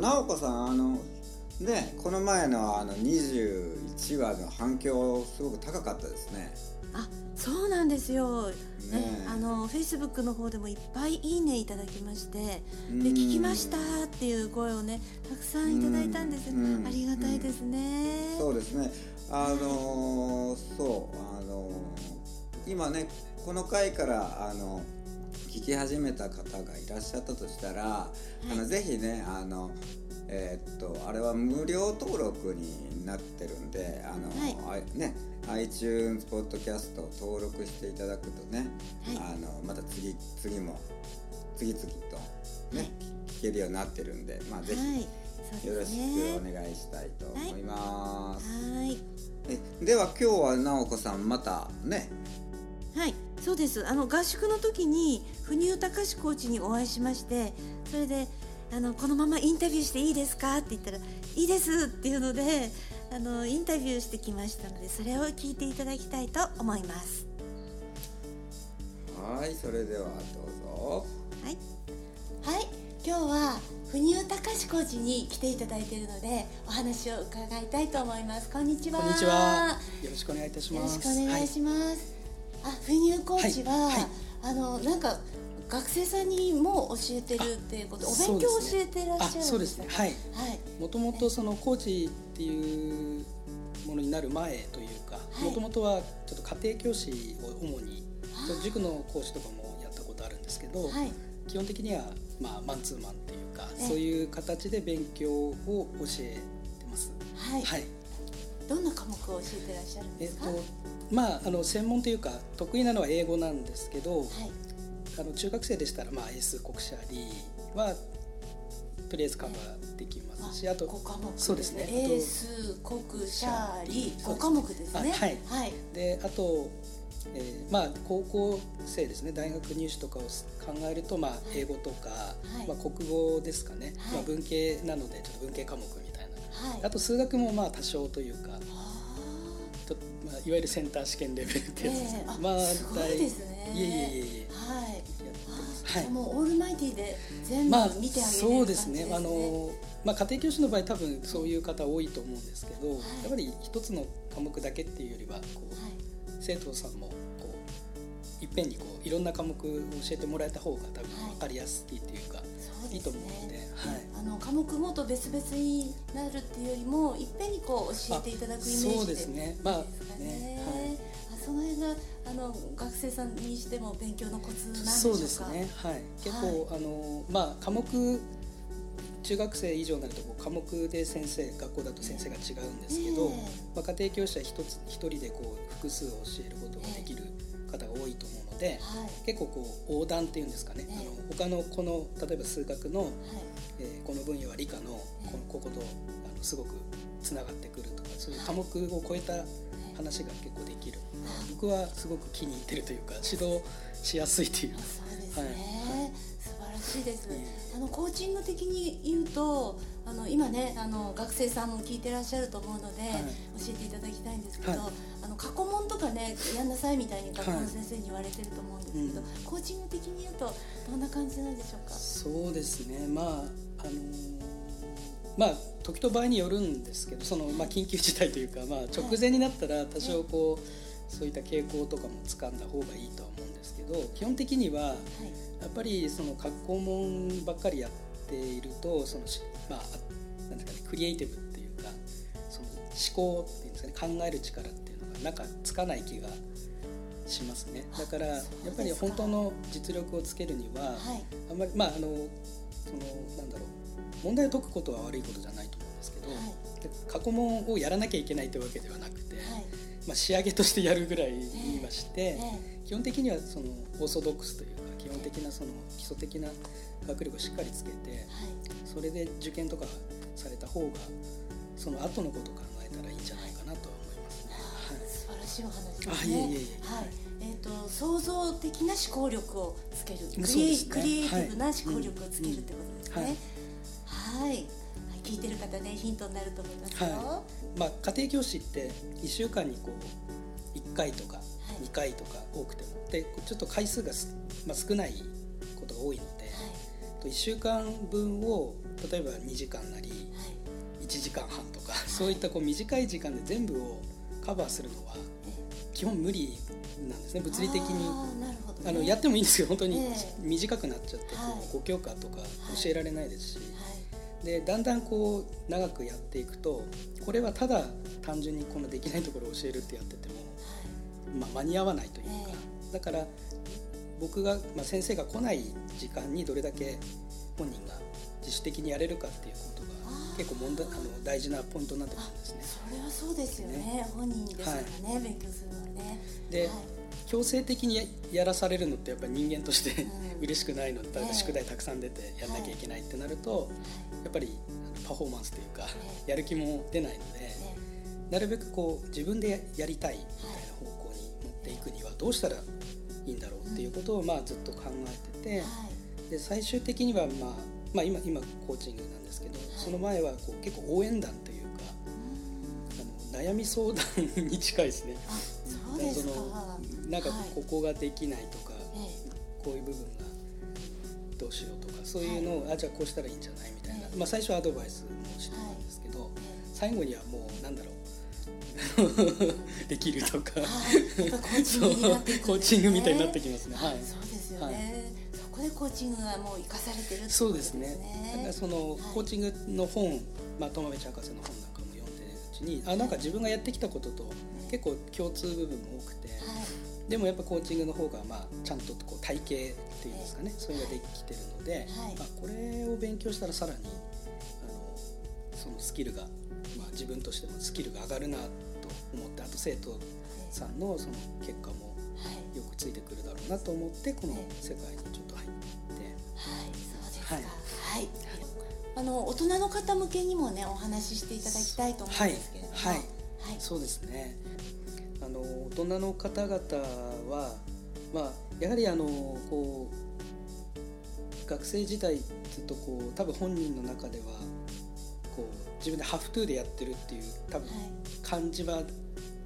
直子さんあのねこの前のあの21話の反響すごく高かったですね。あそうなんですよ、ねねあのフェイスブックの方でもいっぱいいいねいただきましてでうん。聞きましたっていう声をねたくさんいただいたんですうん。ありがたいですね。そうですね。あのーそうあのー今ねこの回からあの聞き始めた方がいらっしゃったとしたら、あのぜひねあのえーっとあれは無料登録になってるんであの、あね iTunes ポッドキャストを登録していただくとね、はい。あのまた次次も次々とね、はい。聞けるようになってるんでまあぜひ、よろしねくお願いしたいと思います。はい。えでは今日は直子さんまたねはい、そうです。あの合宿の時に不入隆コーチにお会いしまして、それであのこのままインタビューしていいですかって言ったらいいですっていうので、あのインタビューしてきましたので、それを聞いていただきたいと思います。はいそれではどうぞはい。はい、今日は不入隆コーチに来ていただいているので、お話を伺いたいと思います。こんにちは。こんにちは。よろしくお願いいたしよろします。くお願いします。あ、不入コーチは、はいはいあのなんか学生さんにも教えてるっていうこと、お勉強を教えてらっしゃるんですか。あそうですねはいはい。もともとそのコーチっていうものになる前というか、はいもともとはちょっと家庭教師を主に、塾の講師とかもやったことあるんですけど、はい。基本的にはまあマンツーマンっていうか、ええそういう形で勉強を教えてます。はい。はい。どんな科目を教えてらっしゃるんですか？えっとまああの専門というか得意なのは英語なんですけど、はい。あの中学生でしたらまあ英数国社理はとりあえずカバーできますし、あと五科目そうですね英数国社理五科目ですね。あはいはい。であと、えーまあ高校生ですね大学入試とかを考えるとまあ英語とか、いまあ国語ですかね、はいまあ文系なのでちょっと文系科目み。あと数学もまあ多少というか、あちょまあ、いわゆるセンター試験レベルってやつですね。ええ。あまあすごいですね。いえいえいえいえ。ーはい。やってます。あ、じゃあもうオールマイティで全部まあ見てあげれるそうですね。あの、まあ、家庭教師の場合多分そういう方多いと思うんですけど、い。やっぱり一つの科目だけっていうよりはこう、はい。生徒さんもこういっぺんにこういろんな科目を教えてもらえた方が多分はい。分かりやすいっていうか、そうですいいと思うのでね。はいあの科目ごと別々になるっていうよりもいっぺんにこう教えてい。ただくイメージでそうですね。まあねねあその辺があの学生さんにしても勉強のコツなんでしょうか？そうですね。はい。結構、あのまあ科目中学生以上になるとこう科目で先生学校だと先生が違うんですけど、え。まあ、家庭教師は一つ一人でこう複数教えることができる方が多いと思うので、はい。結構こう横断っていうんですかね、ええあの他のこの例えば数学の、はい。えーこの分野は理科のこええこことあのすごくつながってくるとかそういう科目を超えた話が結構できる、僕はすごく気に入ってるというか指導しやすいというあそうですね、はい。素晴らしいです、えあのコーチング的に言うとあの今ねあの学生さんも聞いてらっしゃると思うので、い。教えていただきたいんですけど、はい。あの過去問とかねやんなさいみたいに学校の先生に言われてると思うんですけど、うん。コーチング的に言うとどんな感じなんでしょうか？そうですね。まああのーまあ時と場合によるんですけどその、まあ、緊急事態というか、まあ、直前になったら多少こうそういった傾向とかも掴んだ方がいいとは思うんですけど基本的にははい。やっぱりその格好問ばっかりやっているとそのしまああなんですかねクリエイティブっていうかその思考っていうんですかね考える力っていうのがなんかつかない気がしますね。だからやっぱり本当の実力をつけるには、はい。あんまりまああのそのなんだろう問題を解くことは悪いことじゃないと思うんですけど、はい。で過去問をやらなきゃいけないというわけではなくて、はい。まあ、仕上げとしてやるぐらい言いまして、え基本的にはそのオーソドックスという本的なその基礎的な学力をしっかりつけてえはいそれで受験とかされた方がその後のことを考えたらいいんじゃないかなとは思いますね。素晴らしいお話ですね。あいえいえいえはい。えっ、と創造的な思考力をつける、クリエイクリエイティブな思考力をつけるってことですね。はいはい。はい。聞いてる方ねヒントになると思いますよ。はまあ、家庭教師って1週間にこう1回とか2回とか多くても。でちょっと回数がす、まあ、少ないことが多いので、と1週間分を例えば2時間なり1時間半とかそういったこう短い時間で全部をカバーするのは基本無理なんですね物理的に。あのやってもいいんですけど本当にええ。短くなっちゃってこはい。う5教科とか教えられないですし。はい。でだんだんこう長くやっていくとこれはただ単純にこのできないところを教えるってやってても、まあ、間に合わないというか。えだから僕が、まあ、先生が来ない時間にどれだけ本人が自主的にやれるかっていうことが結構問題あの大事なポイントになってくるんですね。それはそうですよね。本人ですからね、勉強するのはね。ではい。強制的にややらされるのってやっぱり人間としてうん。嬉しくないので宿題たくさん出てやんなきゃいけないってなるとやっぱりパフォーマンスというかえやる気も出ないのでねなるべくこう自分でやりたいどうしたらいいんだろうっていうことをまあずっと考えててはい。で最終的にはまあまあ今今コーチングなんですけどその前はこう結構応援団というかうん。あの悩み相談に近いですね。あそうですか。そのなんかはい。ここができないとか、えこういう部分がどうしようとかそういうのを、あじゃあこうしたらいいんじゃないみたいな、まあ、最初はアドバイスもしてたんですけど、え。最後にはもうなんだろうできるとか、はい。コーチングみたいになってきますね。はい。そうですよね、はい。そこでコーチングがもう生かされてるってことそうですね。だからそのはい。コーチングの本、まあ、友道博士の本なんかも読んでるうちにあなんか自分がやってきたことと結構共通部分も多くて、はい。でもやっぱコーチングの方がまあちゃんとこう体系っていうんですかね、それができてるので、はい。まあ、これを勉強したらさらにあのそのスキルが、まあ、自分としてもスキルが上がるなと思ってあと生徒さんのその結果もはいよくついてくるだろうなと思ってこの世界にちょっと入って。はい、そうですか。ははい。い。あの大人の方向けにもねお話ししていただきたいと思うんですけれども、はい。はい。はい。そうですね。あの大人の方々は、まあ、やはりあのこう学生時代ずっとこう多分本人の中では自分でハフトゥーでやってるっていう多分はい。感じは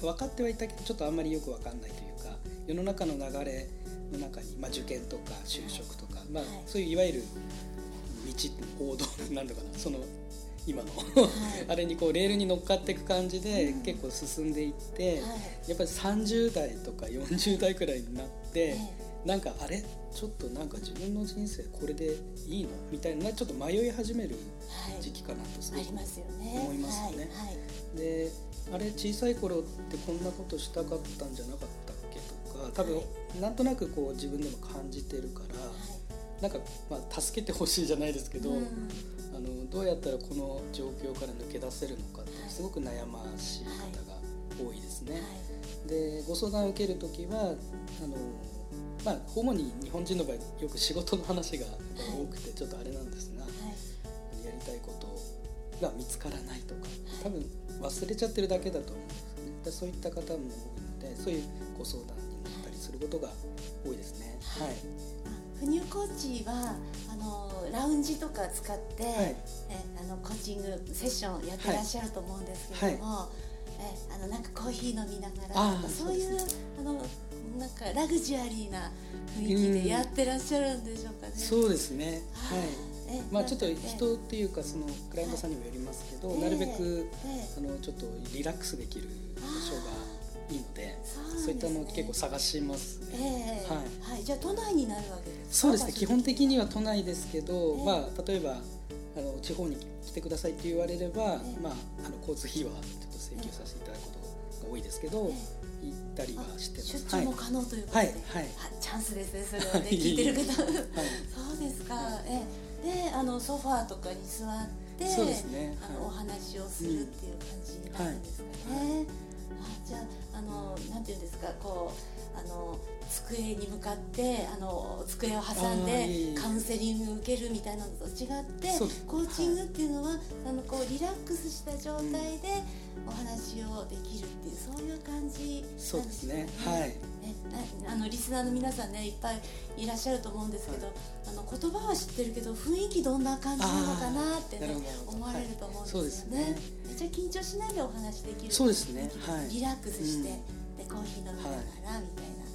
分かってはいたけどちょっとあんまりよく分かんないというか世の中の流れの中に、まあ、受験とか就職とか、まあはい。そういういわゆる道王道 なんだかなその今のはい。あれにこうレールに乗っかっていく感じでうん。結構進んでいって、はい。やっぱり30代とか40代くらいになって、えなんかあれちょっとなんか自分の人生これでいいのみたいなちょっと迷い始めるはい時期かなとすごくありますよね。思いますよねはいはい。であれ小さい頃ってこんなことしたかったんじゃなかったっけとか多分、はなんとなくこう自分でも感じてるからなんか、まあ、助けてほしいじゃないですけど、うんあのどうやったらこの状況から抜け出せるのかってはいすごく悩ましい方が多いですね。はい。でご相談を受ける時はあの、まあ、主に日本人の場合よく仕事の話が多くてちょっとあれなんですが、はい。やりたいことが見つからないとか多分忘れちゃってるだけだと思うんですよね。でそういった方も多いのでそういうご相談に乗ったりすることが多いですね。はい。あ不入コーチはあのラウンジとか使って、はい。えあのコーチングセッションやってらっしゃると思うんですけれども、えあのなんかコーヒー飲みながらとかそういうそうあのなんかラグジュアリーな雰囲気でやってらっしゃるんでしょうかね。そうですね。はい。えまあちょっと人っていうかそのクライアントさんにもよりますけど、はい。なるべくえあのちょっとリラックスできる場所がいいので、そういったのを結構探します。えね。えはい。はい、じゃあ都内になるわけですか？そうですね。基本的には都内ですけど、ええまあ例えばあの地方に来てくださいって言われれば、ええ。まああの交通費はちょっと請求させていただくことが多いですけど、え行ったりはあしてます。出張も可能ということで、はいはい。あチャンスですねそれはねはい聞いてる方。はい。そうですか、ええであのソファーとかに座ってそうですね。あの、はいお話をするっていう感じになるんですかね、あじゃああのなんていうんですかこうあの机に向かってあの机を挟んでカウンセリング受けるみたいなのと違ってコーチングっていうのは、あのこうリラックスした状態でお話をできるっていうそういう感じなんそうですね。かはい。えなあのリスナーの皆さんねいっぱいいらっしゃると思うんですけど、あの言葉は知ってるけど雰囲気どんな感じなのかなってね思われると思うんですよね。はい。ね。めっちゃ緊張しないでお話できる。そうですね。はい。リラックスして、うん。でコーヒー飲みながらみたいな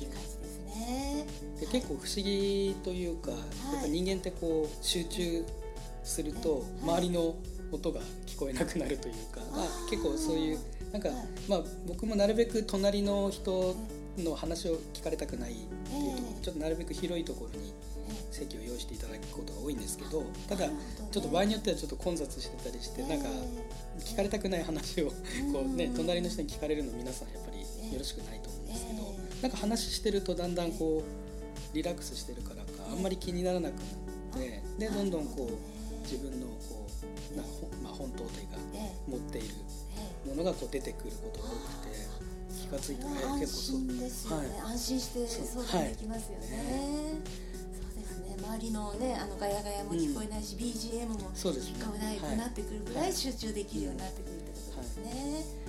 いい感じですね。で結構不思議というか、やっぱ人間ってこう集中すると周りの音が聞こえなくなるというか、まあ、結構そういうなんか、まあ、僕もなるべく隣の人の話を聞かれたくないっていうところちょっとなるべく広いところに席を用意していただくことが多いんですけどただちょっと場合によってはちょっと混雑してたりしてなんか聞かれたくない話をこう、ね、隣の人に聞かれるの皆さんやっぱりよろしくないと思うんですけどなんか話してるとだんだんこうリラックスしてるからかあんまり気にならなくなってでどんどんこう自分のこうな、まあ、本当というか持っているものがこう出てくることが多くて気が付いたら結構そう。ですよね、はい、安心して相談できますよね。はい周りのねあのガヤガヤも聞こえないし、うん、BGM も聞こえないくなってくるぐらい集中できるようになってくるってことですね。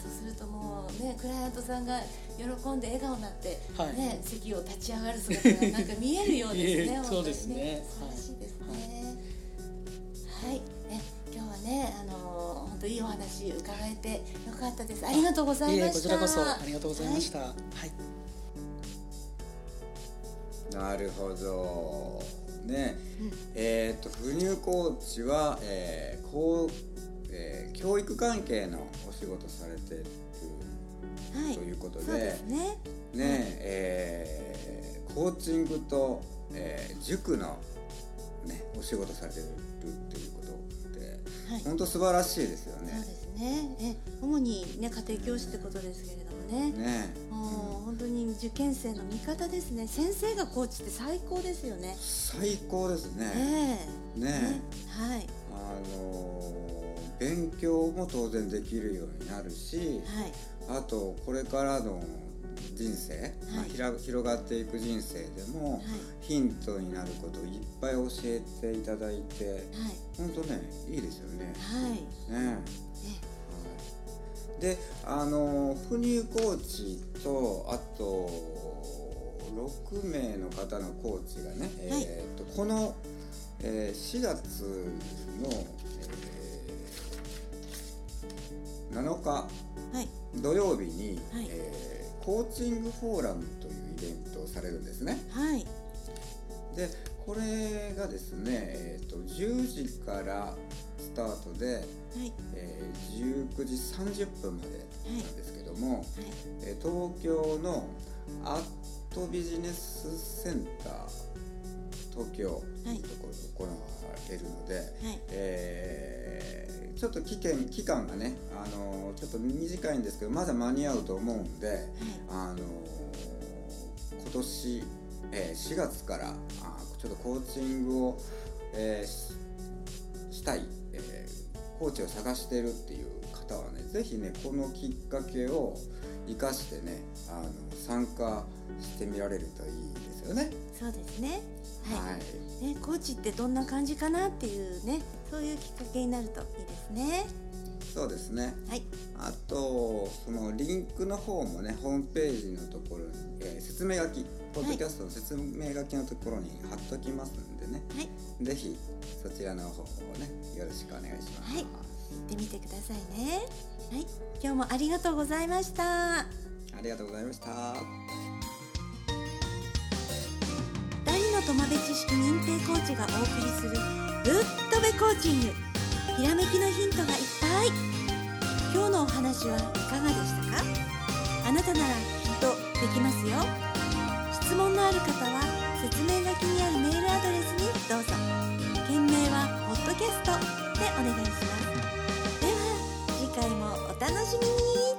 そうするともうねクライアントさんが喜んで笑顔になって、はい、ね席を立ち上がる姿がなんか見えるようですね。そうですね。素晴らしいですね。はい、ね今日はねあの本当いいお話伺えてよかったです。ありがとうございました。こちらこそありがとうございました。はい。なるほど。ね、うん、えっ、ー、と不入コーチは、えーこうえー、教育関係のお仕事されてる、はい、ということで。でね。ね、えー、コーチングと、えー、塾の、ね、お仕事されてるはい、本当素晴らしいですよね。そうですね。え主に、ね、家庭教師ってことですけれどもね。ねもう本当に受験生の味方ですね。先生がコーチって最高ですよね。最高ですね。ねねねはい。あの勉強も当然できるようになるし、はい、あとこれからの人生、はい。まあ、広がっていく人生でも、はい、ヒントになることをいっぱい教えていただいて、はい、本当ねいいですよね。はい、ね。であの不入コーチとあと6名の方のコーチがね、はい、えーと、この、えー、4月の、えー、7日、はい、土曜日に、はい、えー、コーチングフォーラムというイベントをされるんですね。はい、でこれがですね、えーと、と10時からスタートで、はい。えー、19時30分までなんですけども、はい、えー、東京のアットビジネスセンター東京というところで行われるので、はい、えー、ちょっと期間期間がね、あのちょっと短いんですけどまだ間に合うと思うんで、はい、あの今年、えー、4月からあちょっとコーチングを、えー、したいコーチを探してるっていう方はね是非ねこのきっかけを生かしてねあの参加してみられるといいですよね。そうですね。はい。はい、ねコーチってどんな感じかなっていうねそういうきっかけになるといいですね。そうですね。はい。あとそのリンクの方もねホームページのところに、えー、説明書きポッドキャストの説明書きのところに貼っときますんでね。はい。ぜひそちらの方をねよろしくお願いします。はい。行ってみてくださいね。はい。今日もありがとうございました。ありがとうございました。の戸辺知識認定コーチがお送りするぶっとべコーチングひらめきのヒントがいっぱい。今日のお話はいかがでしたか？あなたならきっとできますよ。質問のある方は説明書きにあるメールアドレスにどうぞ。件名は「ポッドキャスト」でお願いします。では次回もお楽しみに。